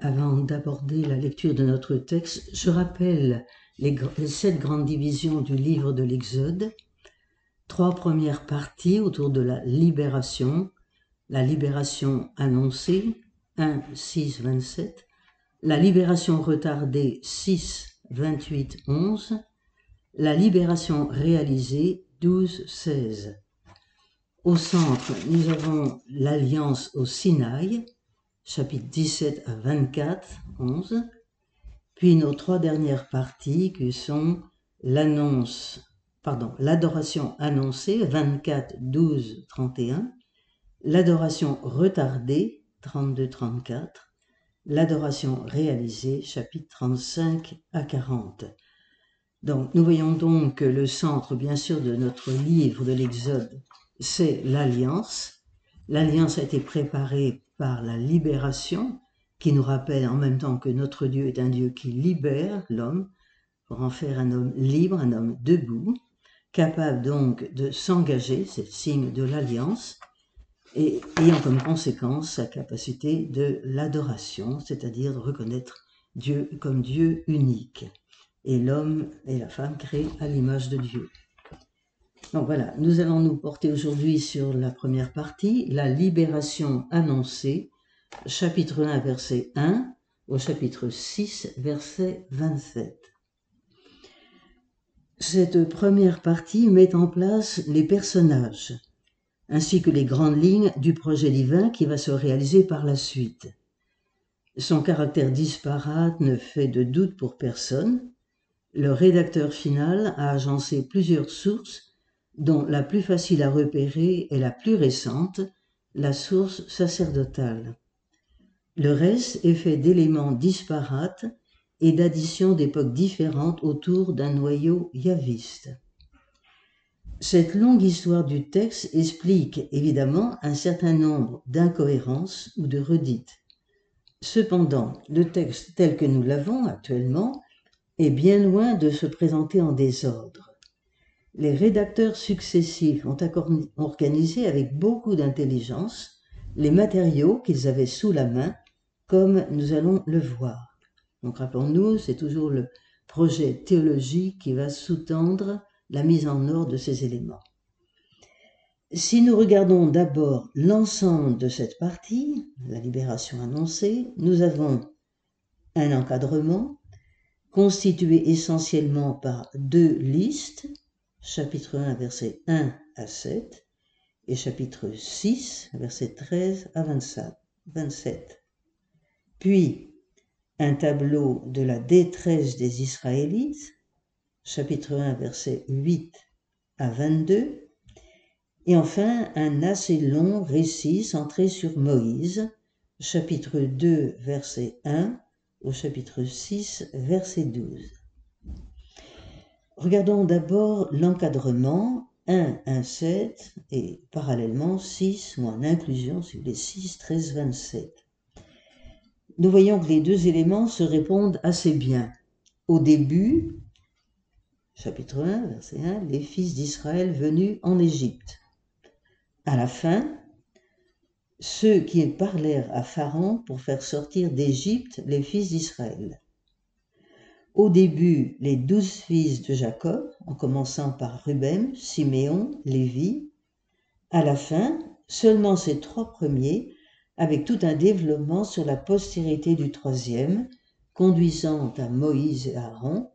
Avant d'aborder la lecture de notre texte, je rappelle les, les sept grandes divisions du livre de l'Exode. Trois premières parties autour de la libération, la libération annoncée, 1, 6, 27, la libération retardée, 6, 28, 11, la libération réalisée, 12, 16. Au centre, nous avons l'alliance au Sinaï, chapitres 17 à 24, 11, puis nos trois dernières parties qui sont l'annonce, pardon, l'adoration annoncée, 24, 12, 31, l'adoration retardée, 32, 34, l'adoration réalisée, chapitre 35 à 40. Donc, nous voyons donc que le centre, bien sûr, de notre livre de l'Exode, c'est l'alliance. L'alliance a été préparée par la libération, qui nous rappelle en même temps que notre Dieu est un Dieu qui libère l'homme pour en faire un homme libre, un homme debout, capable donc de s'engager, c'est le signe de l'alliance, et ayant comme conséquence sa capacité de l'adoration, c'est-à-dire de reconnaître Dieu comme Dieu unique, et l'homme et la femme créés à l'image de Dieu. Donc voilà, nous allons nous porter aujourd'hui sur la première partie, la libération annoncée, chapitre 1, verset 1 au chapitre 6, verset 27. Cette première partie met en place les personnages, ainsi que les grandes lignes du projet divin qui va se réaliser par la suite. Son caractère disparate ne fait de doute pour personne. Le rédacteur final a agencé plusieurs sources dont la plus facile à repérer est la plus récente, la source sacerdotale. Le reste est fait d'éléments disparates et d'additions d'époques différentes autour d'un noyau yaviste. Cette longue histoire du texte explique évidemment un certain nombre d'incohérences ou de redites. Cependant, le texte tel que nous l'avons actuellement est bien loin de se présenter en désordre les rédacteurs successifs ont organisé avec beaucoup d'intelligence les matériaux qu'ils avaient sous la main, comme nous allons le voir. Donc rappelons-nous, c'est toujours le projet théologique qui va sous-tendre la mise en ordre de ces éléments. Si nous regardons d'abord l'ensemble de cette partie, la libération annoncée, nous avons un encadrement constitué essentiellement par deux listes, chapitre 1, verset 1 à 7, et chapitre 6, verset 13 à 27. Puis, un tableau de la détresse des Israélites, chapitre 1, verset 8 à 22, et enfin un assez long récit centré sur Moïse, chapitre 2, verset 1 au chapitre 6, verset 12. Regardons d'abord l'encadrement 1, 1, 7 et parallèlement 6 ou en inclusion sur les 6, 13, 27. Nous voyons que les deux éléments se répondent assez bien. Au début, chapitre 1, verset 1, les fils d'Israël venus en Égypte. À la fin, ceux qui parlèrent à Pharaon pour faire sortir d'Égypte les fils d'Israël. Au début, les douze fils de Jacob, en commençant par Ruben, Siméon, Lévi. À la fin, seulement ces trois premiers, avec tout un développement sur la postérité du troisième, conduisant à Moïse et Aaron,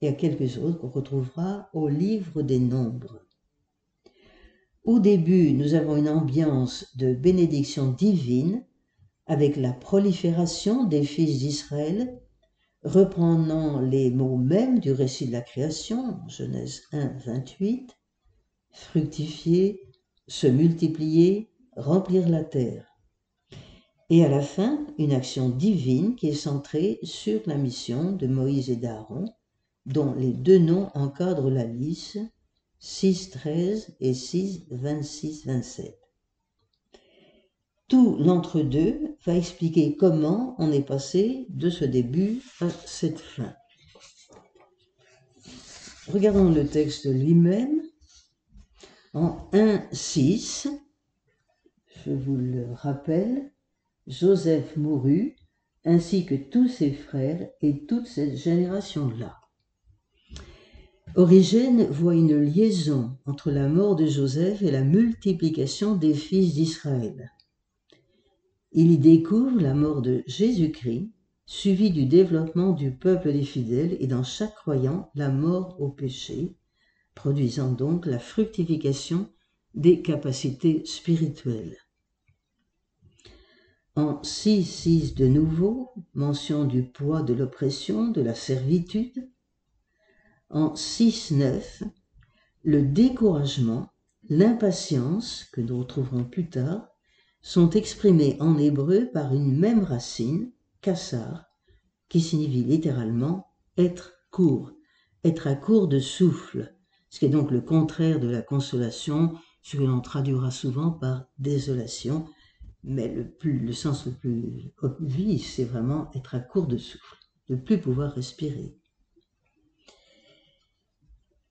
et à quelques autres qu'on retrouvera au livre des Nombres. Au début, nous avons une ambiance de bénédiction divine avec la prolifération des fils d'Israël reprenant les mots mêmes du récit de la création, Genèse 1, 28, fructifier, se multiplier, remplir la terre. Et à la fin, une action divine qui est centrée sur la mission de Moïse et d'Aaron, dont les deux noms encadrent la liste 6, 13 et 6, 26, 27. Tout l'entre-deux va expliquer comment on est passé de ce début à cette fin. Regardons le texte lui-même. En 1.6, je vous le rappelle, Joseph mourut, ainsi que tous ses frères et toute cette génération-là. Origène voit une liaison entre la mort de Joseph et la multiplication des fils d'Israël. Il y découvre la mort de Jésus-Christ, suivie du développement du peuple des fidèles et dans chaque croyant la mort au péché, produisant donc la fructification des capacités spirituelles. En 6.6 de nouveau, mention du poids de l'oppression, de la servitude. En 6.9, le découragement, l'impatience, que nous retrouverons plus tard, sont exprimés en hébreu par une même racine, kassar, qui signifie littéralement être court, être à court de souffle, ce qui est donc le contraire de la consolation, ce que l'on traduira souvent par désolation, mais le, plus, le sens le plus obvious, c'est vraiment être à court de souffle, ne plus pouvoir respirer.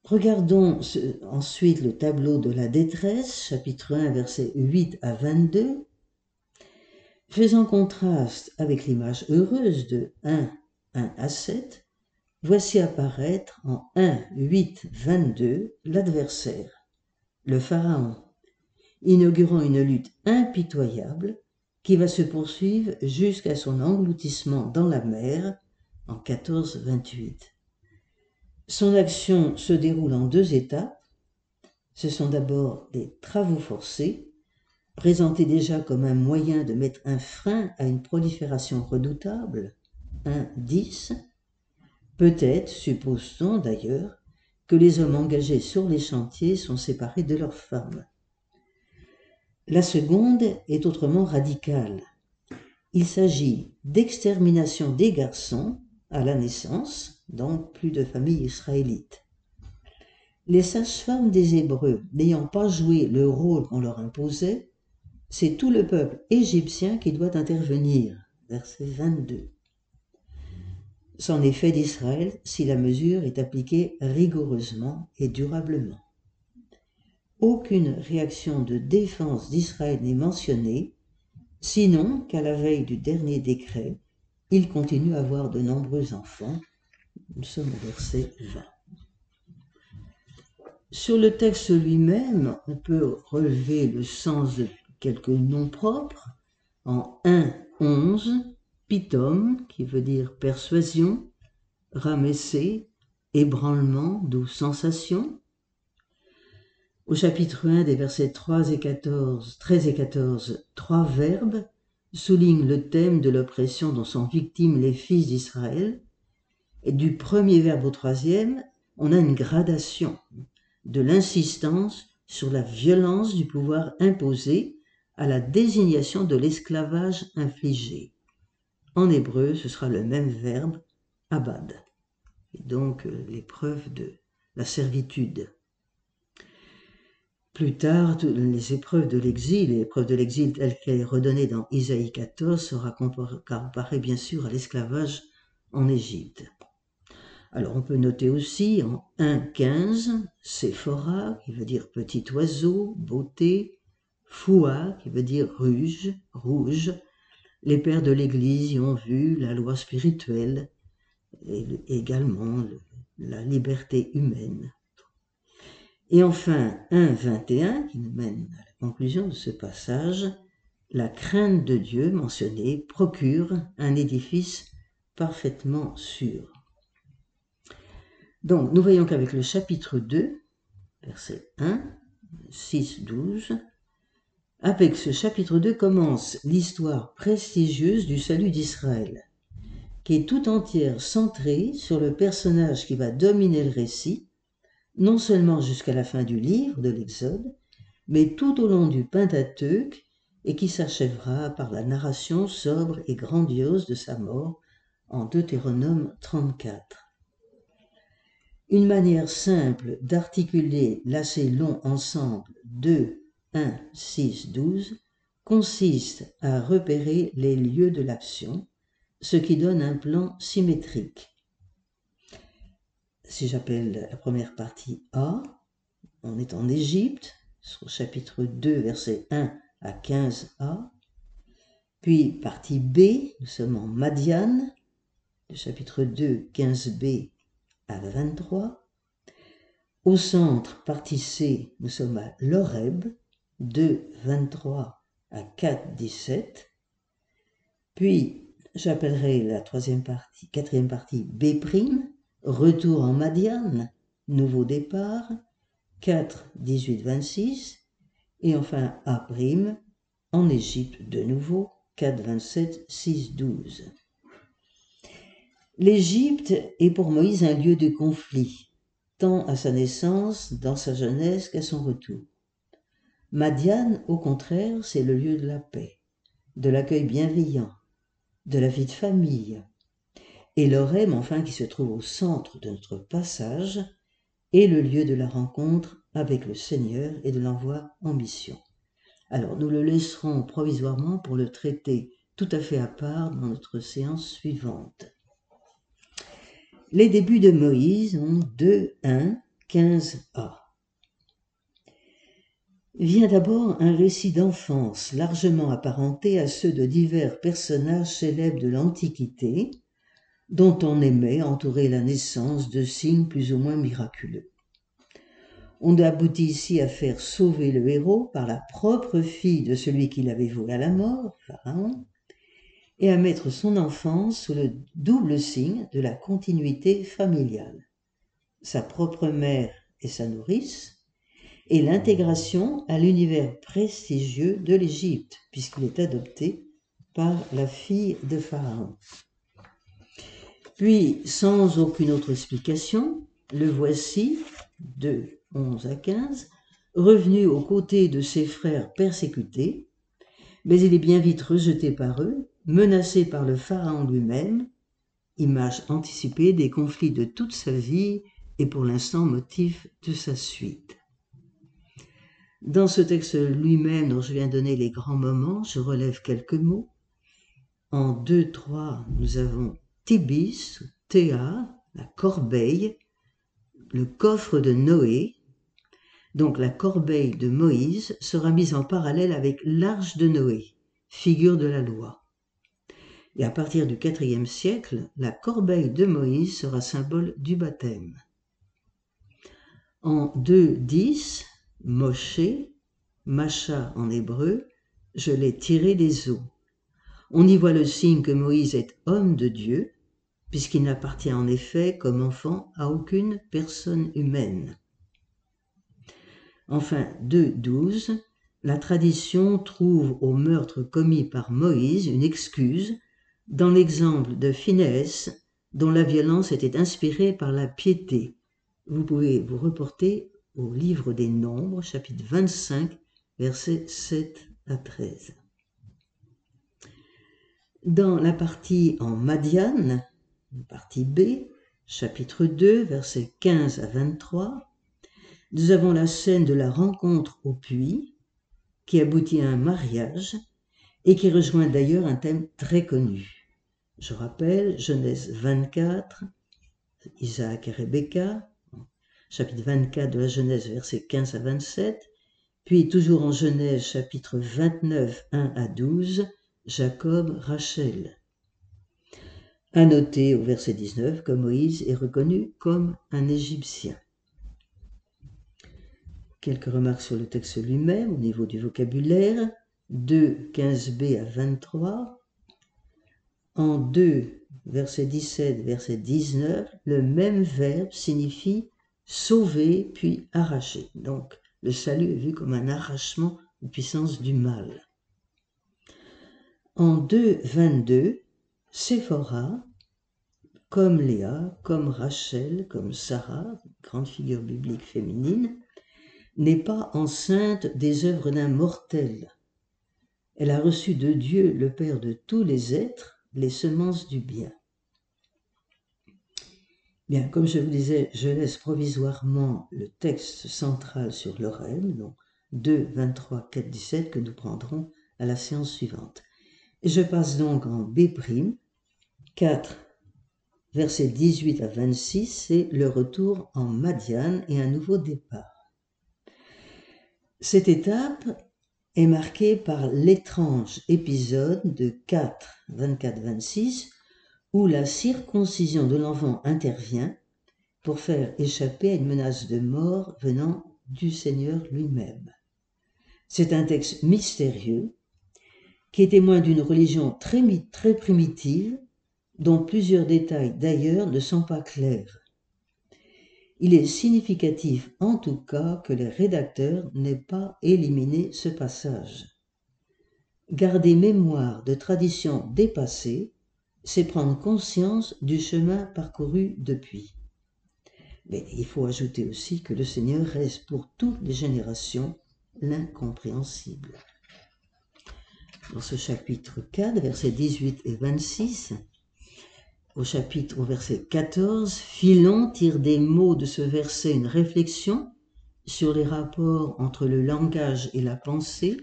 Regardons ensuite le tableau de la détresse, chapitre 1, versets 8 à 22. Faisant contraste avec l'image heureuse de 1, 1 à 7, voici apparaître en 1, 8, 22 l'adversaire, le Pharaon, inaugurant une lutte impitoyable qui va se poursuivre jusqu'à son engloutissement dans la mer en 1428. Son action se déroule en deux étapes. Ce sont d'abord des travaux forcés, présentés déjà comme un moyen de mettre un frein à une prolifération redoutable, 1-10. Peut-être, suppose-t-on d'ailleurs, que les hommes engagés sur les chantiers sont séparés de leurs femmes. La seconde est autrement radicale. Il s'agit d'extermination des garçons à la naissance, donc plus de familles israélites. Les sages-femmes des Hébreux n'ayant pas joué le rôle qu'on leur imposait, c'est tout le peuple égyptien qui doit intervenir. Verset 22. C'en est fait d'Israël si la mesure est appliquée rigoureusement et durablement aucune réaction de défense d'Israël n'est mentionnée, sinon qu'à la veille du dernier décret, il continue à avoir de nombreux enfants. Nous sommes au verset 20. Sur le texte lui-même, on peut relever le sens de quelques noms propres. En 1, 11, Pitom, qui veut dire persuasion, Ramessé, ébranlement, d'où sensation. Au chapitre 1 des versets 3 et 14, 13 et 14, trois verbes soulignent le thème de l'oppression dont sont victimes les fils d'Israël. Et du premier verbe au troisième, on a une gradation de l'insistance sur la violence du pouvoir imposé à la désignation de l'esclavage infligé. En hébreu, ce sera le même verbe, abad, et donc euh, l'épreuve de la servitude. Plus tard, les épreuves de l'exil, l'épreuve de l'exil telle qu'elle est redonnée dans Isaïe 14, sera comparée bien sûr à l'esclavage en Égypte. Alors on peut noter aussi en 1.15, Séphora, qui veut dire petit oiseau, beauté, Foua, qui veut dire rouge, rouge. Les pères de l'Église y ont vu la loi spirituelle et également la liberté humaine. Et enfin, 1.21, qui nous mène à la conclusion de ce passage, la crainte de Dieu mentionnée procure un édifice parfaitement sûr. Donc, nous voyons qu'avec le chapitre 2, verset 1, 6, 12, avec ce chapitre 2 commence l'histoire prestigieuse du salut d'Israël, qui est tout entière centrée sur le personnage qui va dominer le récit, non seulement jusqu'à la fin du livre de l'Exode, mais tout au long du Pentateuque et qui s'achèvera par la narration sobre et grandiose de sa mort en Deutéronome 34. Une manière simple d'articuler l'assez long ensemble 2, 1, 6, 12 consiste à repérer les lieux de l'action, ce qui donne un plan symétrique si j'appelle la première partie A, on est en Égypte, sur chapitre 2, verset 1 à 15a. Puis, partie B, nous sommes en Madiane, le chapitre 2, 15b à 23. Au centre, partie C, nous sommes à Loreb, 2, 23 à 4, 17. Puis, j'appellerai la troisième partie, quatrième partie B', retour en Madiane, nouveau départ, 4, 18, 26. Et enfin A', en Égypte de nouveau, 4, 27, 6, 12. L'Égypte est pour Moïse un lieu de conflit, tant à sa naissance, dans sa jeunesse qu'à son retour. Madiane, au contraire, c'est le lieu de la paix, de l'accueil bienveillant, de la vie de famille. Et l'Orem, enfin, qui se trouve au centre de notre passage, est le lieu de la rencontre avec le Seigneur et de l'envoi en mission. Alors nous le laisserons provisoirement pour le traiter tout à fait à part dans notre séance suivante. Les débuts de Moïse ont 2, 1, 15a. Vient d'abord un récit d'enfance largement apparenté à ceux de divers personnages célèbres de l'Antiquité, dont on aimait entourer la naissance de signes plus ou moins miraculeux. On aboutit ici à faire sauver le héros par la propre fille de celui qui l'avait voué à la mort, Pharaon, et à mettre son enfance sous le double signe de la continuité familiale. Sa propre mère et sa nourrice, et l'intégration à l'univers prestigieux de l'Égypte, puisqu'il est adopté par la fille de Pharaon. Puis, sans aucune autre explication, le voici, de 11 à 15, revenu aux côtés de ses frères persécutés, mais il est bien vite rejeté par eux, menacé par le Pharaon lui-même, image anticipée des conflits de toute sa vie et pour l'instant motif de sa suite. Dans ce texte lui-même dont je viens donner les grands moments, je relève quelques mots. En 2-3, nous avons Tibis, Théa, la corbeille, le coffre de Noé, donc la corbeille de Moïse sera mise en parallèle avec l'arche de Noé, figure de la loi. Et à partir du IVe siècle, la corbeille de Moïse sera symbole du baptême. En 2.10, Moshe, Macha en hébreu, je l'ai tiré des eaux. On y voit le signe que Moïse est homme de Dieu, puisqu'il n'appartient en effet comme enfant à aucune personne humaine. Enfin, 2.12, la tradition trouve au meurtre commis par Moïse une excuse dans l'exemple de Phineas dont la violence était inspirée par la piété. Vous pouvez vous reporter au livre des Nombres, chapitre 25, versets 7 à 13. Dans la partie en Madiane, partie B, chapitre 2, versets 15 à 23, nous avons la scène de la rencontre au puits, qui aboutit à un mariage et qui rejoint d'ailleurs un thème très connu. Je rappelle Genèse 24, Isaac et Rebecca, chapitre 24 de la Genèse, versets 15 à 27, puis toujours en Genèse, chapitre 29, 1 à 12, Jacob, Rachel. À noter au verset 19 que Moïse est reconnu comme un Égyptien. Quelques remarques sur le texte lui-même au niveau du vocabulaire. 2, 15b à 23. En 2, verset 17, verset 19, le même verbe signifie sauver puis arracher. Donc le salut est vu comme un arrachement aux puissances du mal. En 2, 22, Séphora, comme Léa, comme Rachel, comme Sarah, grande figure biblique féminine, n'est pas enceinte des œuvres d'un mortel. Elle a reçu de Dieu, le Père de tous les êtres, les semences du bien. Bien, comme je vous disais, je laisse provisoirement le texte central sur l'oreille, donc 2, 23, 4, 17, que nous prendrons à la séance suivante. Je passe donc en B', 4, versets 18 à 26, c'est le retour en Madiane et un nouveau départ. Cette étape est marqué par l'étrange épisode de 4, 24-26 où la circoncision de l'enfant intervient pour faire échapper à une menace de mort venant du Seigneur lui-même. C'est un texte mystérieux qui est témoin d'une religion très, très primitive dont plusieurs détails d'ailleurs ne sont pas clairs. Il est significatif en tout cas que les rédacteurs n'aient pas éliminé ce passage. Garder mémoire de traditions dépassées, c'est prendre conscience du chemin parcouru depuis. Mais il faut ajouter aussi que le Seigneur reste pour toutes les générations l'incompréhensible. Dans ce chapitre 4, versets 18 et 26, au chapitre au verset 14, Philon tire des mots de ce verset une réflexion sur les rapports entre le langage et la pensée,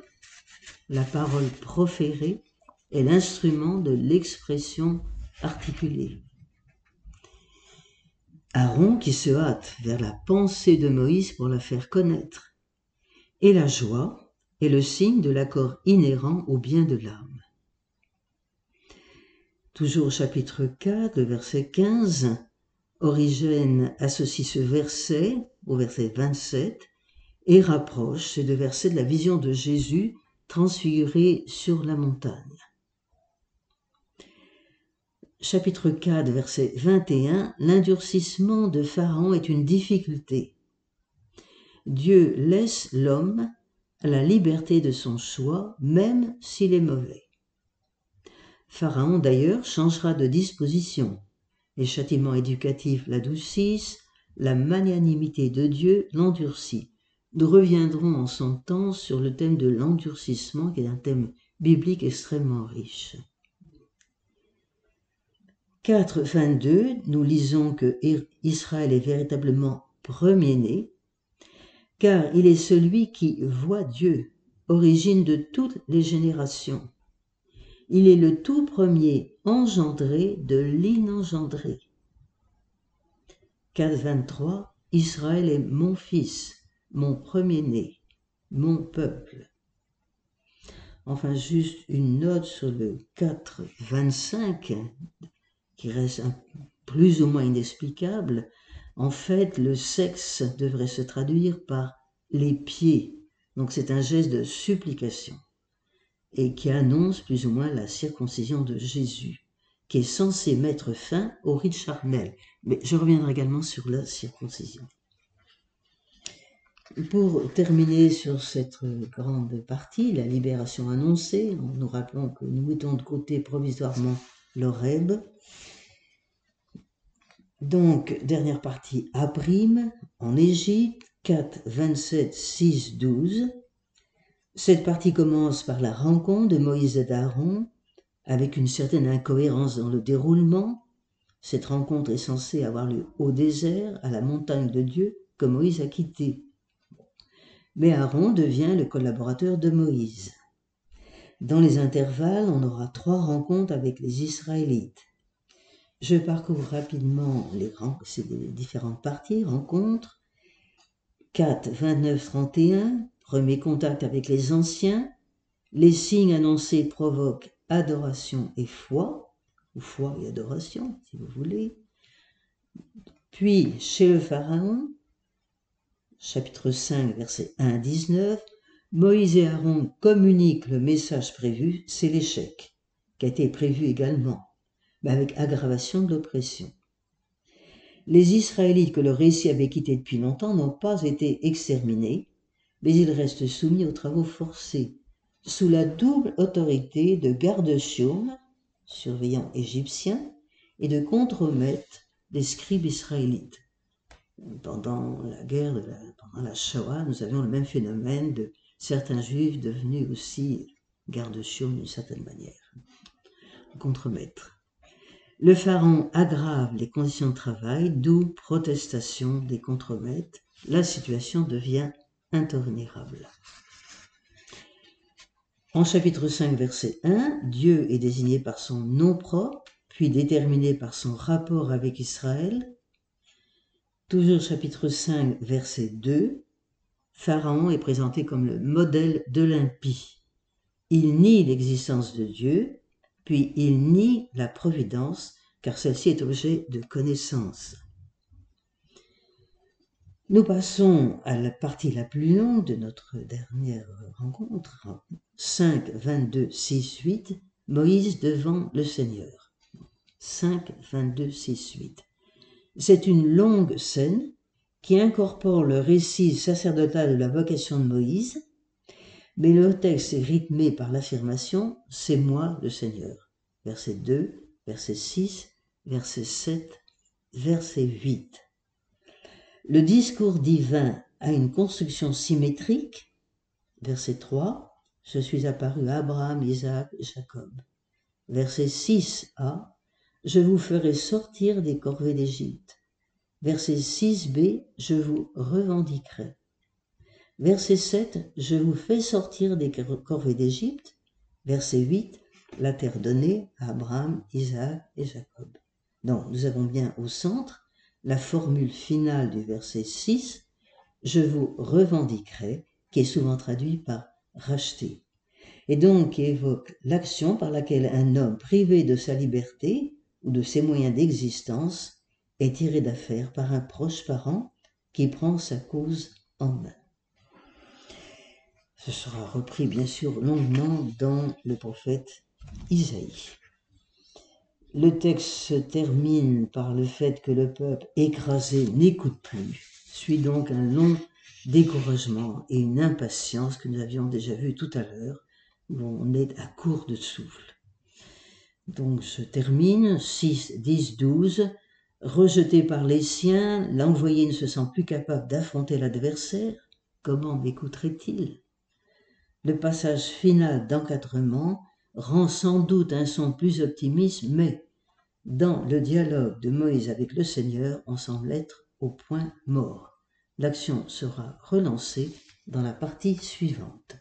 la parole proférée est l'instrument de l'expression articulée. Aaron qui se hâte vers la pensée de Moïse pour la faire connaître, et la joie est le signe de l'accord inhérent au bien de l'âme. Toujours au chapitre 4, verset 15, Origène associe ce verset au verset 27 et rapproche ces deux versets de la vision de Jésus transfiguré sur la montagne. Chapitre 4, verset 21, l'endurcissement de Pharaon est une difficulté. Dieu laisse l'homme à la liberté de son choix, même s'il est mauvais. Pharaon d'ailleurs changera de disposition. Les châtiments éducatifs l'adoucissent, la magnanimité de Dieu l'endurcit. Nous reviendrons en son temps sur le thème de l'endurcissement, qui est un thème biblique extrêmement riche. 4, 22, nous lisons que Israël est véritablement premier-né, car il est celui qui voit Dieu, origine de toutes les générations. Il est le tout premier engendré de l'inengendré. 4, 23, Israël est mon fils, mon premier-né, mon peuple. Enfin, juste une note sur le 4, 25, qui reste plus ou moins inexplicable, en fait, le sexe devrait se traduire par les pieds. Donc c'est un geste de supplication et qui annonce plus ou moins la circoncision de Jésus, qui est censé mettre fin au rite charnel. Mais je reviendrai également sur la circoncision. Pour terminer sur cette grande partie, la libération annoncée, nous rappelons que nous mettons de côté provisoirement l'Oreb, donc, dernière partie, Abrim, en Égypte, 4, 27, 6, 12. Cette partie commence par la rencontre de Moïse et d'Aaron, avec une certaine incohérence dans le déroulement. Cette rencontre est censée avoir lieu au désert, à la montagne de Dieu, que Moïse a quitté. Mais Aaron devient le collaborateur de Moïse. Dans les intervalles, on aura trois rencontres avec les Israélites. Je parcours rapidement les, différentes parties, rencontres. 4, 29, 31, premier contact avec les anciens. Les signes annoncés provoquent adoration et foi, ou foi et adoration, si vous voulez. Puis, chez le Pharaon, chapitre 5, verset 1 à 19, Moïse et Aaron communiquent le message prévu, c'est l'échec, qui a été prévu également mais avec aggravation de l'oppression. Les Israélites que le récit avait quittés depuis longtemps n'ont pas été exterminés, mais ils restent soumis aux travaux forcés, sous la double autorité de gardes-chiourmes, surveillants égyptiens, et de contremaîtres des scribes israélites. Pendant la guerre, la, pendant la Shoah, nous avions le même phénomène de certains juifs devenus aussi gardes-chiourmes d'une certaine manière, contremaîtres. Le pharaon aggrave les conditions de travail, d'où protestation des contremaîtres. La situation devient intolérable. En chapitre 5, verset 1, Dieu est désigné par son nom propre, puis déterminé par son rapport avec Israël. Toujours chapitre 5, verset 2, Pharaon est présenté comme le modèle de l'impie. Il nie l'existence de Dieu, puis il nie la providence, car celle-ci est objet de connaissance. Nous passons à la partie la plus longue de notre dernière rencontre, 5, 22, 6, 8, Moïse devant le Seigneur. 5, 22, 6, 8. C'est une longue scène qui incorpore le récit sacerdotal de la vocation de Moïse, mais le texte est rythmé par l'affirmation C'est moi le Seigneur. Verset 2, verset 6, verset 7, verset 8. Le discours divin a une construction symétrique. Verset 3, Je suis apparu à Abraham, Isaac Jacob. Verset 6a, Je vous ferai sortir des corvées d'Égypte. Verset 6b, Je vous revendiquerai. Verset 7, Je vous fais sortir des corvées d'Égypte. Verset 8, La terre donnée à Abraham, Isaac et Jacob. Donc, nous avons bien au centre la formule finale du verset 6, Je vous revendiquerai, qui est souvent traduit par racheter. Et donc qui évoque l'action par laquelle un homme privé de sa liberté ou de ses moyens d'existence est tiré d'affaire par un proche parent qui prend sa cause en main. Ce sera repris bien sûr longuement dans le prophète Isaïe. Le texte se termine par le fait que le peuple écrasé n'écoute plus, suit donc un long découragement et une impatience que nous avions déjà vu tout à l'heure, où on est à court de souffle. Donc se termine 6, 10, 12. Rejeté par les siens, l'envoyé ne se sent plus capable d'affronter l'adversaire. Comment m'écouterait-il? Le passage final d'encadrement rend sans doute un son plus optimiste, mais dans le dialogue de Moïse avec le Seigneur, on semble être au point mort. L'action sera relancée dans la partie suivante.